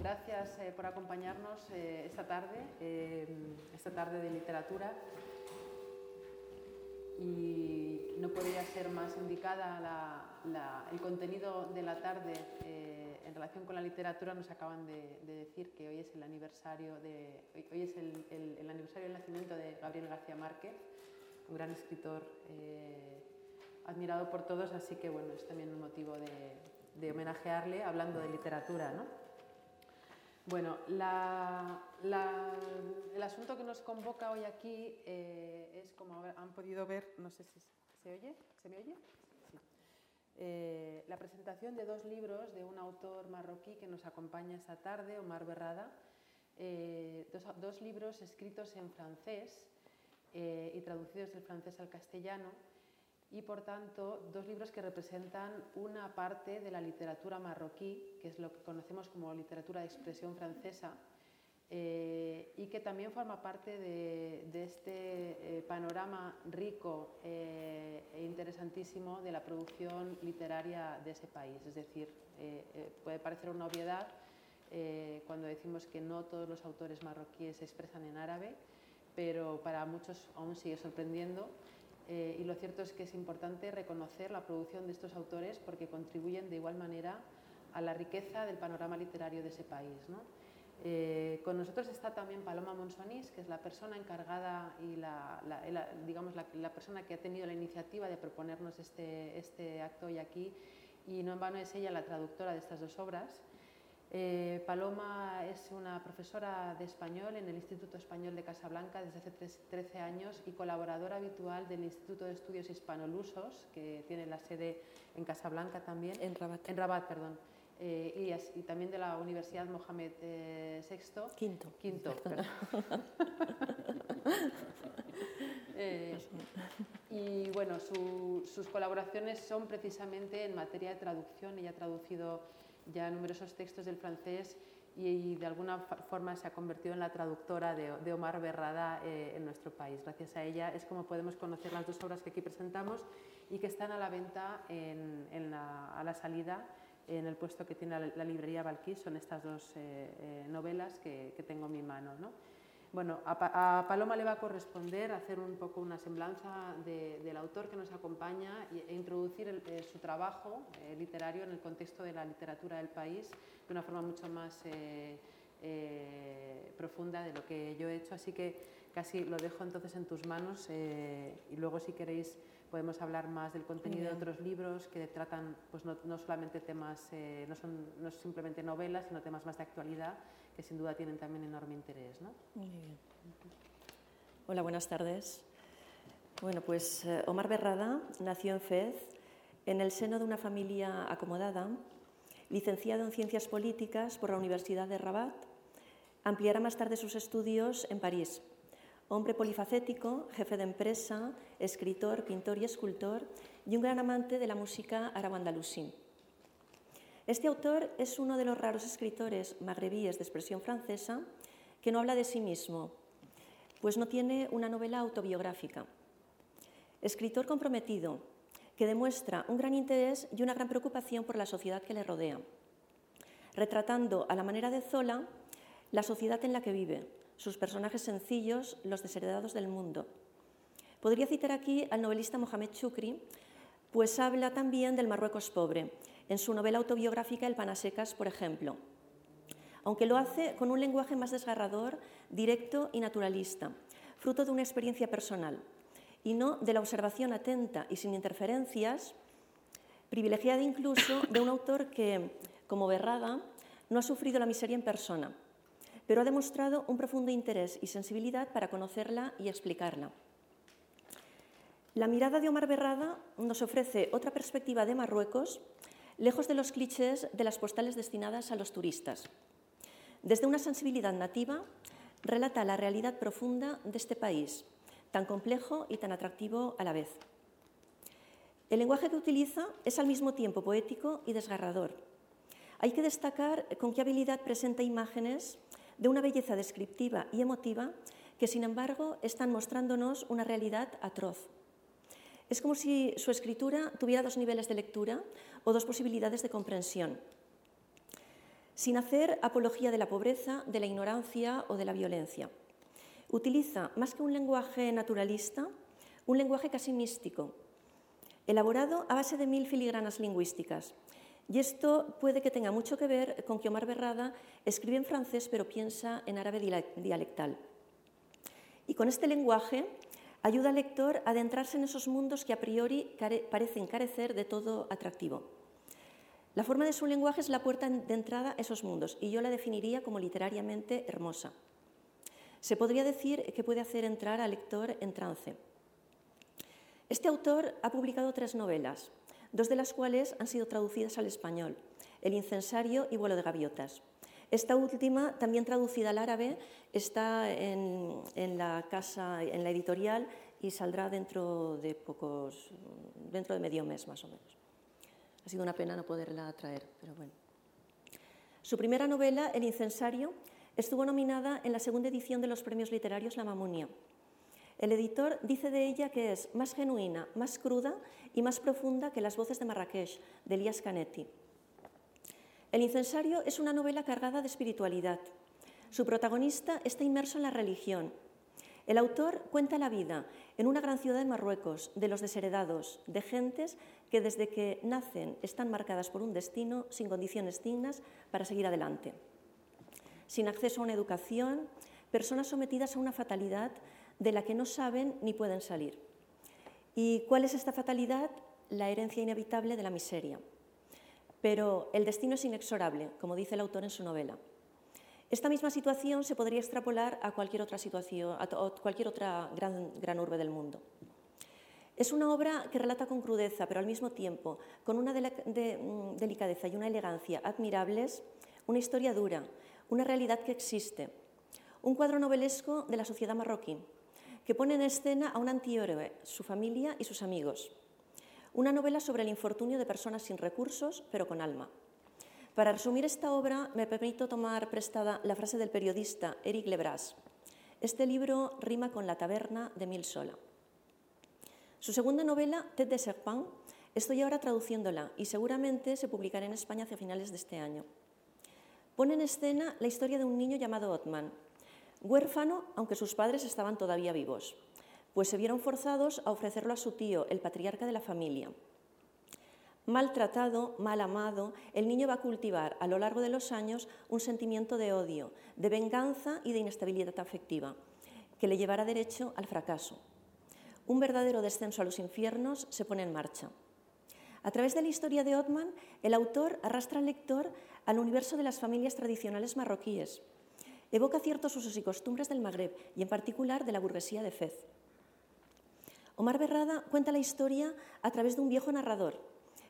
gracias eh, por acompañarnos eh, esta tarde, eh, esta tarde de literatura. Y no podría ser más indicada el contenido de la tarde en relación con la literatura. Nos acaban de, decir que hoy es el aniversario, de, hoy es el, aniversario del nacimiento de Gabriel García Márquez, un gran escritor admirado por todos, así que bueno, es también un motivo de, de homenajearle hablando de literatura. ¿no? Bueno, el asunto que nos convoca hoy aquí eh, es, como han podido ver, no sé si se oye, ¿se me oye? Sí. Eh, la presentación de dos libros de un autor marroquí que nos acompaña esta tarde, Omar Berrada, eh, dos, libros escritos en francés y traducidos del francés al castellano y por tanto dos libros que representan una parte de la literatura marroquí, que es lo que conocemos como literatura de expresión francesa, eh, y que también forma parte de, este eh, panorama rico eh, e interesantísimo de la producción literaria de ese país. Es decir, puede parecer una obviedad cuando decimos que no todos los autores marroquíes se expresan en árabe, pero para muchos aún sigue sorprendiendo eh, y lo cierto es que es importante reconocer la producción de estos autores porque contribuyen de igual manera a la riqueza del panorama literario de ese país. Eh, con nosotros está también Paloma Monsonís, que es la persona encargada y la, digamos, la, persona que ha tenido la iniciativa de proponernos este, este acto hoy aquí, y no en vano es ella la traductora de estas dos obras. Eh, Paloma es una profesora de español en el Instituto Español de Casablanca desde hace 13 años y colaboradora habitual del Instituto de Estudios Hispanolusos, que tiene la sede en Casablanca también. En Rabat. En Rabat, perdón. Eh, y, también de la Universidad Mohamed VI. Eh, Quinto. Quinto, perdón. y bueno, sus colaboraciones son precisamente en materia de traducción. Ella ha traducido ya numerosos textos del francés y, de alguna forma se ha convertido en la traductora de, Omar Berrada eh, en nuestro país. Gracias a ella es como podemos conocer las dos obras que aquí presentamos y que están a la venta a la salida en el puesto que tiene la, librería Balquís. Son estas dos eh, eh, novelas que, que, tengo en mi mano. ¿no? Bueno, a, Paloma le va a corresponder hacer un poco una semblanza del autor que nos acompaña e introducir eh, su trabajo eh, literario en el contexto de la literatura del país de una forma mucho más eh, profunda de lo que yo he hecho. Así que casi lo dejo entonces en tus manos y luego si queréis podemos hablar más del contenido de otros libros que tratan pues no, solamente temas, no son no simplemente novelas, sino temas más de actualidad que sin duda tienen también enorme interés. ¿no? Muy bien. Hola, buenas tardes. Bueno, pues eh, Omar Berrada nació en Fez, en el seno de una familia acomodada, licenciado en Ciencias Políticas por la Universidad de Rabat. Ampliará más tarde sus estudios en París. Hombre polifacético, jefe de empresa, escritor, pintor y escultor, y un gran amante de la música árabe-andalusí. Este autor es uno de los raros escritores magrebíes de expresión francesa que no habla de sí mismo, pues no tiene una novela autobiográfica. Escritor comprometido, que demuestra un gran interés y una gran preocupación por la sociedad que le rodea, retratando a la manera de Zola la sociedad en la que vive, sus personajes sencillos, los desheredados del mundo. Podría citar aquí al novelista Mohamed Choukri, pues habla también del Marruecos pobre en su novela autobiográfica El Panasecas, por ejemplo, aunque lo hace con un lenguaje más desgarrador, directo y naturalista, fruto de una experiencia personal, y no de la observación atenta y sin interferencias, privilegiada incluso de un autor que, como Berrada, no ha sufrido la miseria en persona, pero ha demostrado un profundo interés y sensibilidad para conocerla y explicarla. La mirada de Omar Berrada nos ofrece otra perspectiva de Marruecos lejos de los clichés de las postales destinadas a los turistas. Desde una sensibilidad nativa, relata la realidad profunda de este país, tan complejo y tan atractivo a la vez. El lenguaje que utiliza es al mismo tiempo poético y desgarrador. Hay que destacar con qué habilidad presenta imágenes de una belleza descriptiva y emotiva que, sin embargo, están mostrándonos una realidad atroz. Es como si su escritura tuviera dos niveles de lectura o dos posibilidades de comprensión. sin hacer apología de la pobreza, de la ignorancia o de la violencia. Utiliza, más que un lenguaje naturalista, un lenguaje casi místico, elaborado a base de mil filigranas lingüísticas. Y esto puede que tenga mucho que ver con que Omar Berrada escribe en francés pero piensa en árabe dialectal. Y con este lenguaje ayuda al lector a adentrarse en esos mundos que a priori parecen carecer de todo atractivo. La forma de su lenguaje es la puerta de entrada a esos mundos y yo la definiría como literariamente hermosa. Se podría decir que puede hacer entrar al lector en trance. Este autor ha publicado tres novelas, dos de las cuales han sido traducidas al español, El incensario y Vuelo de gaviotas. Esta última, también traducida al árabe, está en, la casa, en la editorial y saldrá dentro de pocos, dentro de medio mes más o menos. Ha sido una pena no poderla traer, pero bueno. Su primera novela, El incensario, estuvo nominada en la segunda edición de los premios literarios La Mamunia. El editor dice de ella que es más genuina, más cruda y más profunda que Las voces de Marrakech, de Elias Canetti. El incensario es una novela cargada de espiritualidad. Su protagonista está inmerso en la religión. El autor cuenta la vida en una gran ciudad de Marruecos, de los desheredados, de gentes que desde que nacen están marcadas por un destino sin condiciones dignas para seguir adelante. Sin acceso a una educación, personas sometidas a una fatalidad de la que no saben ni pueden salir. ¿Y cuál es esta fatalidad? La herencia inevitable de la miseria. Pero el destino es inexorable, como dice el autor en su novela. Esta misma situación se podría extrapolar a cualquier otra situación, a cualquier otra gran, gran urbe del mundo. Es una obra que relata con crudeza, pero al mismo tiempo con una mm, delicadeza y una elegancia admirables, una historia dura, una realidad que existe, un cuadro novelesco de la sociedad marroquí, que pone en escena a un antihéroe, su familia y sus amigos, una novela sobre el infortunio de personas sin recursos, pero con alma. Para resumir esta obra, me permito tomar prestada la frase del periodista Eric Lebras. Este libro rima con La taberna de Mil Sola. Su segunda novela, Tête de Serpent, estoy ahora traduciéndola y seguramente se publicará en España hacia finales de este año. Pone en escena la historia de un niño llamado Otman, huérfano aunque sus padres estaban todavía vivos pues se vieron forzados a ofrecerlo a su tío, el patriarca de la familia. Maltratado, mal amado, el niño va a cultivar a lo largo de los años un sentimiento de odio, de venganza y de inestabilidad afectiva, que le llevará derecho al fracaso. Un verdadero descenso a los infiernos se pone en marcha. A través de la historia de Otman, el autor arrastra al lector al universo de las familias tradicionales marroquíes. Evoca ciertos usos y costumbres del Magreb y en particular de la burguesía de Fez. Omar Berrada cuenta la historia a través de un viejo narrador,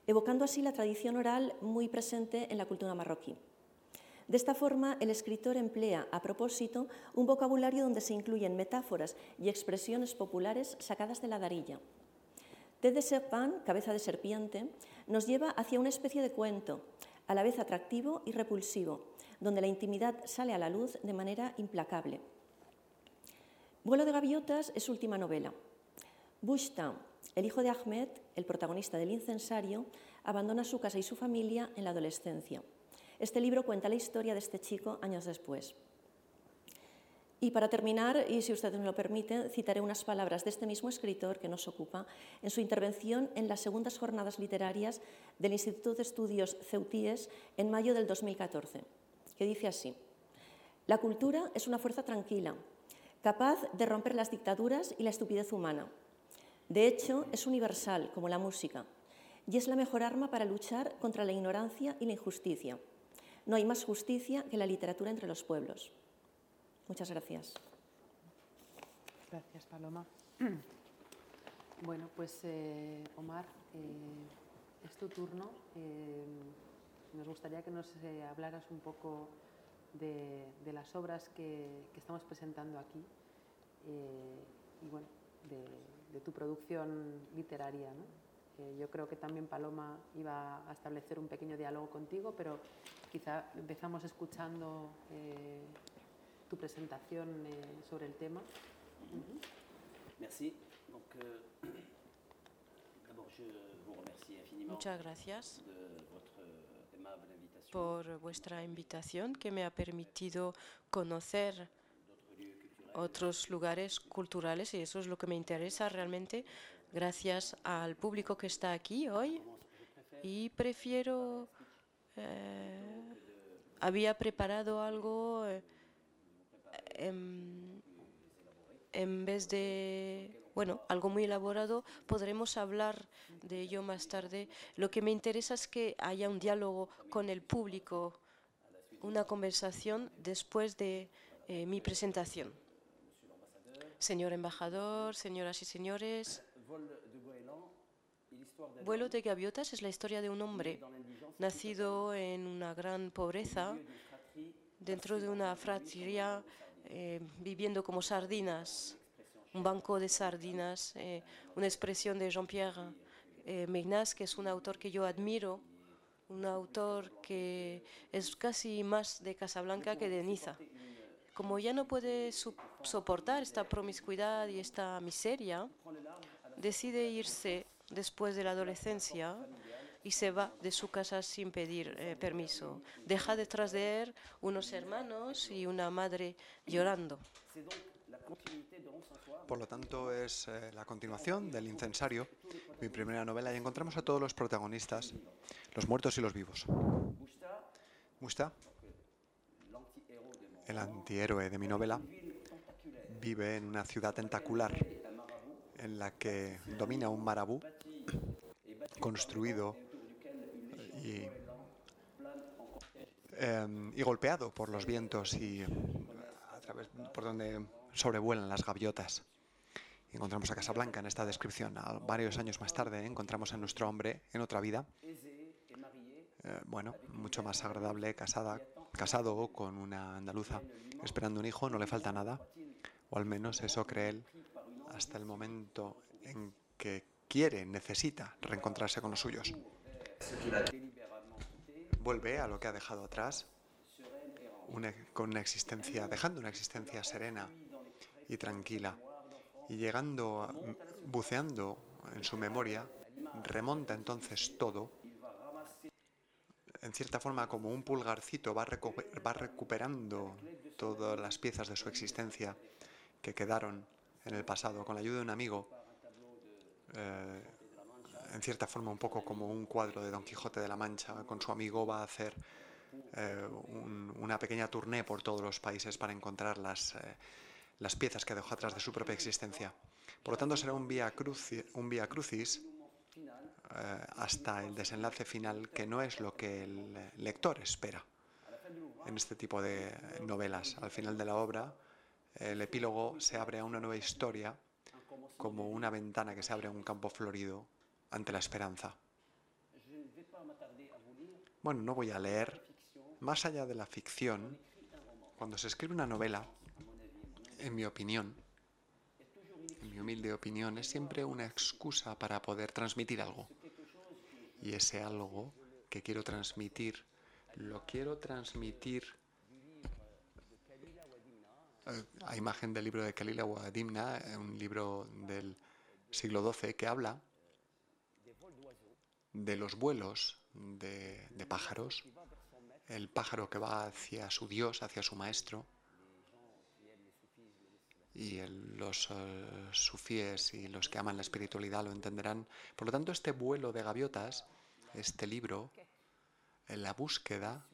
evocando así la tradición oral muy presente en la cultura marroquí. De esta forma, el escritor emplea a propósito un vocabulario donde se incluyen metáforas y expresiones populares sacadas de la darilla. Ted de Serpent, cabeza de serpiente, nos lleva hacia una especie de cuento, a la vez atractivo y repulsivo, donde la intimidad sale a la luz de manera implacable. Vuelo de gaviotas es última novela. Bushta, el hijo de Ahmed, el protagonista del incensario, abandona su casa y su familia en la adolescencia. Este libro cuenta la historia de este chico años después. Y para terminar, y si ustedes me lo permiten, citaré unas palabras de este mismo escritor que nos ocupa en su intervención en las segundas jornadas literarias del Instituto de Estudios Ceutíes en mayo del 2014, que dice así, La cultura es una fuerza tranquila, capaz de romper las dictaduras y la estupidez humana de hecho, es universal, como la música, y es la mejor arma para luchar contra la ignorancia y la injusticia. No hay más justicia que la literatura entre los pueblos. Muchas gracias. Gracias, Paloma. Bueno, pues eh, Omar, eh, es tu turno. Eh, nos gustaría que nos hablaras un poco de, las obras que, que, estamos presentando aquí y bueno, de, de tu producción literaria. ¿no? Eh, yo creo que también Paloma iba a establecer un pequeño diálogo contigo, pero quizá empezamos escuchando eh, tu presentación eh, sobre el tema. Uh -huh. Merci. Donc, euh, d'abord, je vous remercie infiniment Muchas gracias. de votre por vuestra invitación que me ha permitido conocer otros lugares culturales y eso es lo que me interesa realmente. Gracias al público que está aquí hoy y prefiero eh, había preparado algo eh, en, en vez de bueno, algo muy elaborado, podremos hablar de ello más tarde. Lo que me interesa es que haya un diálogo con el público, una conversación después de eh, mi presentación. Señor embajador, señoras y señores, Vuelo de gaviotas es la historia de un hombre nacido en una gran pobreza, dentro de una fratría, eh, viviendo como sardinas un banco de sardinas, eh, una expresión de Jean-Pierre eh, que es un autor que yo admiro, un autor que es casi más de Casablanca que de Niza. Como ya no puede soportar esta promiscuidad y esta miseria, decide irse después de la adolescencia y se va de su casa sin pedir eh, permiso. Deja detrás de él unos hermanos y una madre llorando. Por lo tanto, es eh, la continuación del Incensario, mi primera novela, y encontramos a todos los protagonistas, los muertos y los vivos. Musta, el antihéroe de mi novela, vive en una ciudad tentacular en la que domina un marabú construido y, em, y golpeado por los vientos y a través por donde sobrevuelan las gaviotas. Encontramos a Casablanca en esta descripción. varios años más tarde encontramos a nuestro hombre en otra vida, eh, bueno, mucho más agradable, casada, casado con una andaluza, esperando un hijo, no le falta nada, o al menos eso cree él, hasta el momento en que quiere, necesita reencontrarse con los suyos. Vuelve a lo que ha dejado atrás, con una existencia, dejando una existencia serena y tranquila. Y llegando, buceando en su memoria, remonta entonces todo. En cierta forma, como un pulgarcito, va, va recuperando todas las piezas de su existencia que quedaron en el pasado con la ayuda de un amigo. Eh, en cierta forma, un poco como un cuadro de Don Quijote de la Mancha. Con su amigo va a hacer eh, una pequeña tournée por todos los países para encontrar las, eh, las piezas que dejó atrás de su propia existencia. Por lo tanto, será un vía, crucis eh, hasta el desenlace final, que no es lo que el lector espera en este tipo de novelas. Al final de la obra, el epílogo se abre a una nueva historia como una ventana que se abre a un campo florido ante la esperanza. Bueno, no voy a leer. Más allá de la ficción, cuando se escribe una novela, en mi opinión, en mi humilde opinión, es siempre una excusa para poder transmitir algo. Y ese algo que quiero transmitir, lo quiero transmitir eh, a imagen del libro de Kalila Wadimna, eh, un libro del siglo XII que habla de los vuelos de, de pájaros, el pájaro que va hacia su Dios, hacia su maestro, y los uh, sufíes y los que aman la espiritualidad lo entenderán. Por lo tanto, este vuelo de gaviotas, este libro, en la búsqueda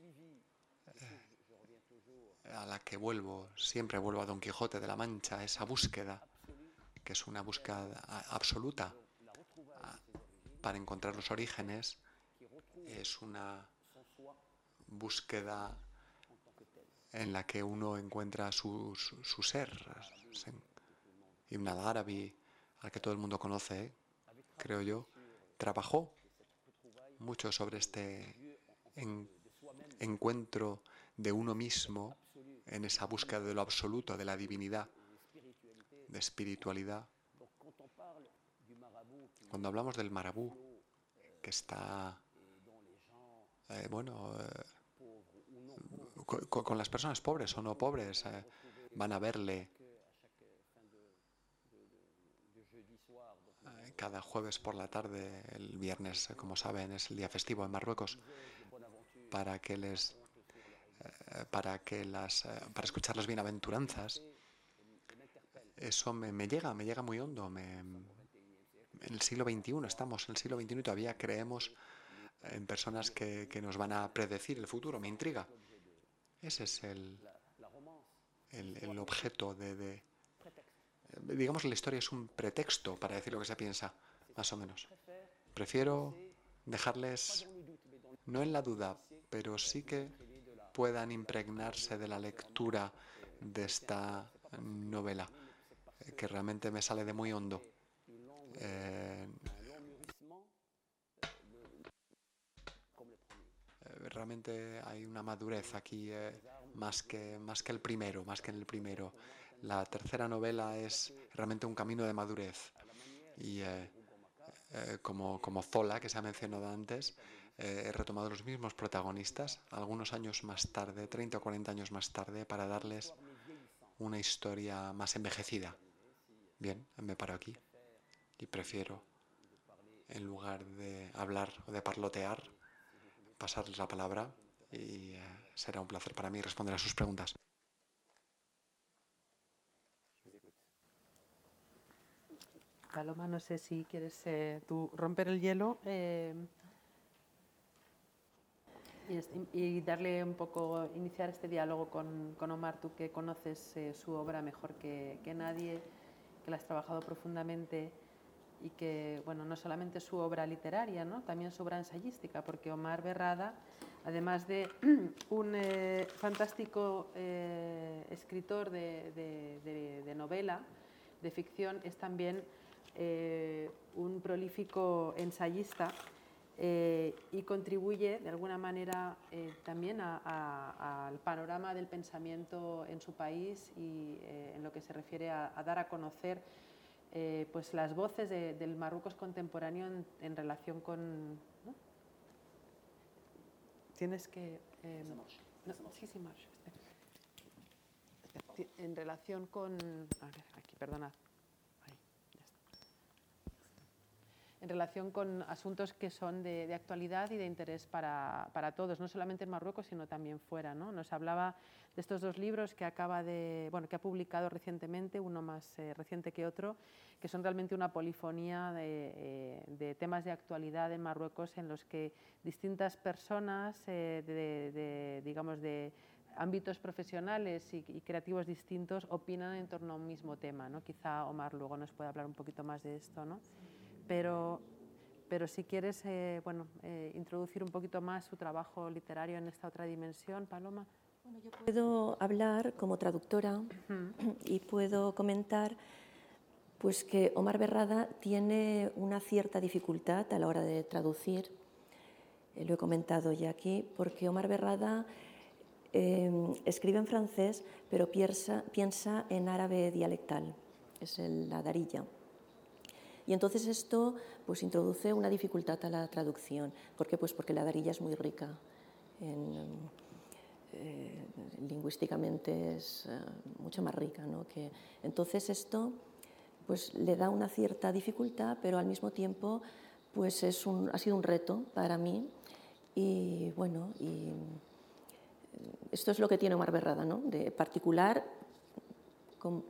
eh, a la que vuelvo, siempre vuelvo a Don Quijote de la Mancha, esa búsqueda, que es una búsqueda absoluta para encontrar los orígenes, es una búsqueda en la que uno encuentra su, su, ser. Ibn al-Arabi, al que todo el mundo conoce, creo yo, trabajó mucho sobre este encuentro de uno mismo en esa búsqueda de lo absoluto, de la divinidad, de espiritualidad. Cuando hablamos del marabú, que está, eh, bueno, eh, con, las personas pobres o no pobres. Eh, van a verle eh, cada jueves por la tarde, el viernes, como saben, es el día festivo en Marruecos. para que les eh, para que las eh, para escuchar las bienaventuranzas eso me, llega me llega muy hondo en el siglo XXI estamos en el siglo XXI y todavía creemos en personas que, que nos van a predecir el futuro me intriga ese es el el, objeto de digamos la historia es un pretexto para decir lo que se piensa más o menos prefiero dejarles no en la duda pero sí que puedan impregnarse de la lectura de esta novela, eh, que realmente me sale de muy hondo. Eh, eh, realmente hay una madurez aquí más, que, más que el primero, más que en el primero. La tercera novela es realmente un camino de madurez. Y como, como Zola, que se ha mencionado antes, eh, he retomado los mismos protagonistas algunos años más tarde, 30 o 40 años más tarde, para darles una historia más envejecida. Bien, me paro aquí y prefiero, en lugar de hablar o de parlotear, pasarles la palabra y eh, será un placer para mí responder a sus preguntas. Paloma, no sé si quieres eh, tú romper el hielo. Eh, y, darle un poco, iniciar este diálogo con, con Omar, tú que conoces eh, su obra mejor que, nadie, que la has trabajado profundamente y que, bueno, no solamente su obra literaria, ¿no? también su obra ensayística, porque Omar Berrada, además de un eh, fantástico escritor de, de, de, novela, de ficción, es también un prolífico ensayista eh, y contribuye de alguna manera eh, también al panorama del pensamiento en su país y eh, en lo que se refiere a, dar a conocer pues las voces del Marruecos contemporáneo en, relación con... ¿no? Tienes que... No, sí, sí, En relación con... A ver, aquí, perdona. En relación con asuntos que son de, actualidad y de interés para, para, todos, no solamente en Marruecos, sino también fuera. ¿no? Nos hablaba de estos dos libros que, acaba de, bueno, que ha publicado recientemente, uno más eh, reciente que otro, que son realmente una polifonía de, eh, temas de actualidad en Marruecos en los que distintas personas eh, de, digamos, de ámbitos profesionales y, y, creativos distintos opinan en torno a un mismo tema. ¿no? Quizá Omar luego nos pueda hablar un poquito más de esto. ¿no? Pero, pero si quieres eh, bueno, eh, introducir un poquito más su trabajo literario en esta otra dimensión, Paloma. Bueno, yo puedo hablar como traductora y puedo comentar pues que Omar Berrada tiene una cierta dificultad a la hora de traducir, eh, lo he comentado ya aquí, porque Omar Berrada escribe en francés, pero piensa, piensa en árabe dialectal, es el, la darilla. Y entonces esto pues, introduce una dificultad a la traducción. ¿Por qué? Pues porque la darilla es muy rica. Eh, lingüísticamente es eh, mucho más rica. ¿no? Que, entonces esto pues, le da una cierta dificultad, pero al mismo tiempo pues, es un, ha sido un reto para mí. Y bueno, y esto es lo que tiene Omar Berrada, ¿no? de particular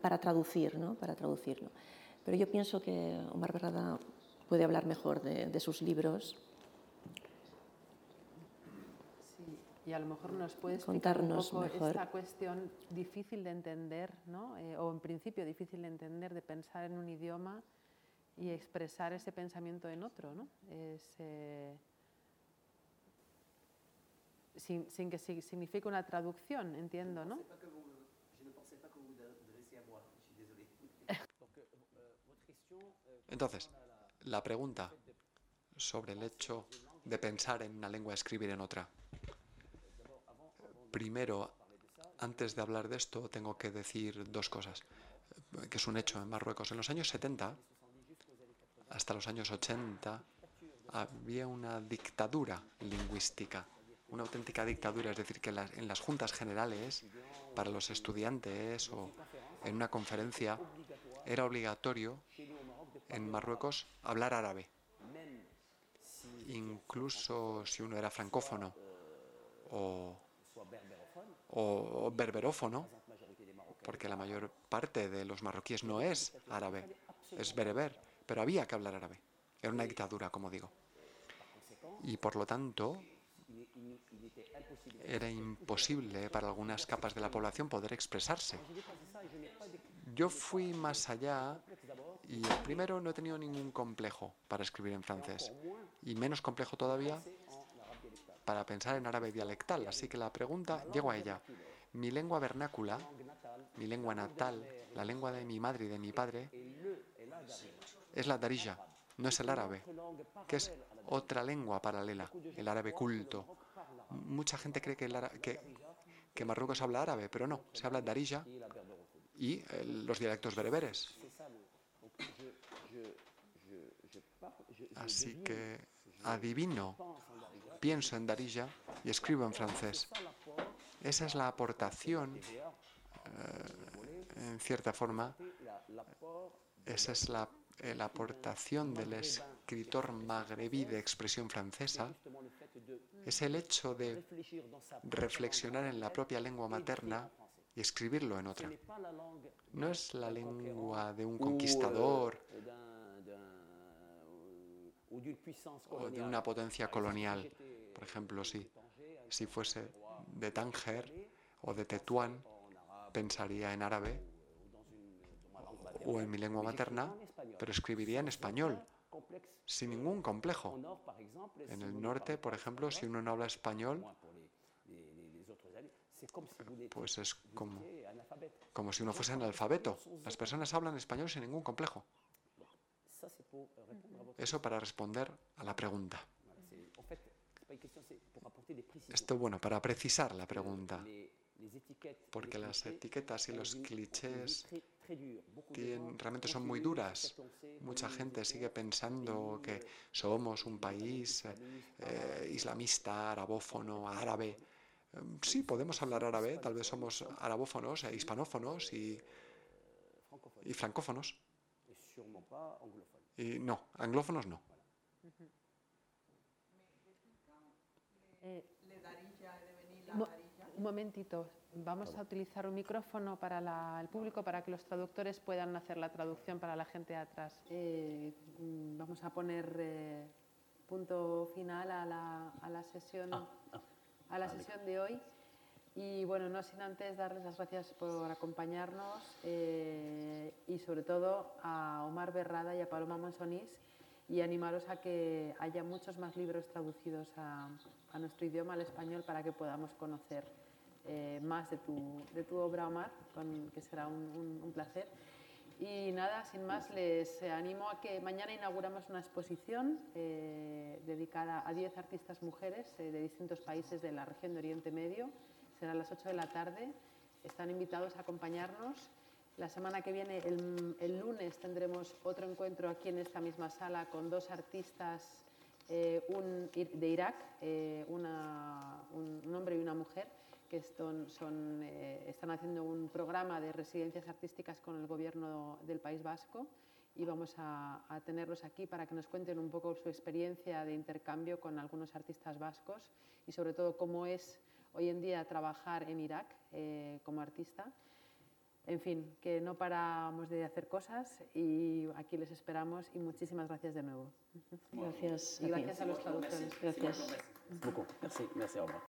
para traducir, ¿no? para traducirlo. Pero yo pienso que Omar Berrada puede hablar mejor de, de sus libros. Sí, y a lo mejor nos puede contarnos un poco mejor. esta cuestión difícil de entender, ¿no? Eh, o en principio difícil de entender, de pensar en un idioma y expresar ese pensamiento en otro, ¿no? Es, eh, sin, sin, que signifique una traducción, entiendo, ¿no? Entonces, la pregunta sobre el hecho de pensar en una lengua escribir en otra. Primero, antes de hablar de esto, tengo que decir dos cosas, que es un hecho en Marruecos. En los años 70, hasta los años 80, había una dictadura lingüística, una auténtica dictadura, es decir, que en las juntas generales, para los estudiantes o en una conferencia, era obligatorio en Marruecos hablar árabe, incluso si uno era francófono. o, berberófono, porque la mayor parte de los marroquíes no es árabe, es bereber, pero había que hablar árabe. Era una dictadura, como digo. Y por lo tanto, era imposible para algunas capas de la población poder expresarse. Yo fui más allá y primero no he tenido ningún complejo para escribir en francés y menos complejo todavía para pensar en árabe dialectal. Así que la pregunta, llego a ella. Mi lengua vernácula, mi lengua natal, la lengua de mi madre y de mi padre, es la darija, no es el árabe, que es otra lengua paralela, el árabe culto. Mucha gente cree que, que, Marruecos habla árabe, pero no, se habla darija y eh, los dialectos bereberes. Así que adivino, pienso en darija y escribo en francés. Esa es la aportación, eh, en cierta forma, esa es la, la aportación del escritor magrebí de expresión francesa, es el hecho de reflexionar en la propia lengua materna y escribirlo en otra. No es la lengua de un conquistador o de una potencia colonial. Por ejemplo, si, si fuese de Tánger o de Tetuán, pensaría en árabe o en mi lengua materna, pero escribiría en español, sin ningún complejo. En el norte, por ejemplo, si uno no habla español, pues es como, como si uno fuese analfabeto. Las personas hablan español sin ningún complejo. Eso para responder a la pregunta. Esto, bueno, para precisar la pregunta, porque las etiquetas y los clichés realmente son muy duras. Mucha gente sigue pensando que somos un país eh, islamista, arabófono, árabe. Em, sí, podemos hablar árabe, tal vez somos arabófonos e hispanófonos y, y francófonos. Y no, anglófonos no. Eh, un momentito, vamos a utilizar un micrófono para el público para que los traductores puedan hacer la traducción para la gente de atrás. Eh, mm, vamos a poner eh, punto final a la, sesión, ah, ah, a la sesión de hoy. Y bueno, no sin antes darles las gracias por acompañarnos y sobre todo a Omar Berrada y a Paloma Monsonís y animaros a que haya muchos más libros traducidos a, nuestro idioma, al español, para que podamos conocer eh, más de tu, de tu, obra, Omar, con, que será un, placer. Y nada, sin más, les animo a que mañana inauguramos una exposición eh, dedicada a 10 artistas mujeres eh, de distintos países de la región de Oriente Medio. Será a las 8 de la tarde. Están invitados a acompañarnos la semana que viene, el, lunes, tendremos otro encuentro aquí en esta misma sala con dos artistas eh, de Irak, un, hombre y una mujer, que son, eh, están haciendo un programa de residencias artísticas con el gobierno del País Vasco y vamos a, a, tenerlos aquí para que nos cuenten un poco su experiencia de intercambio con algunos artistas vascos y sobre todo cómo es hoy en día trabajar en Irak como artista en fin, que no paramos de hacer cosas y aquí les esperamos y muchísimas gracias de nuevo. Gracias. Y gracias a los traductores. Gracias. Merci,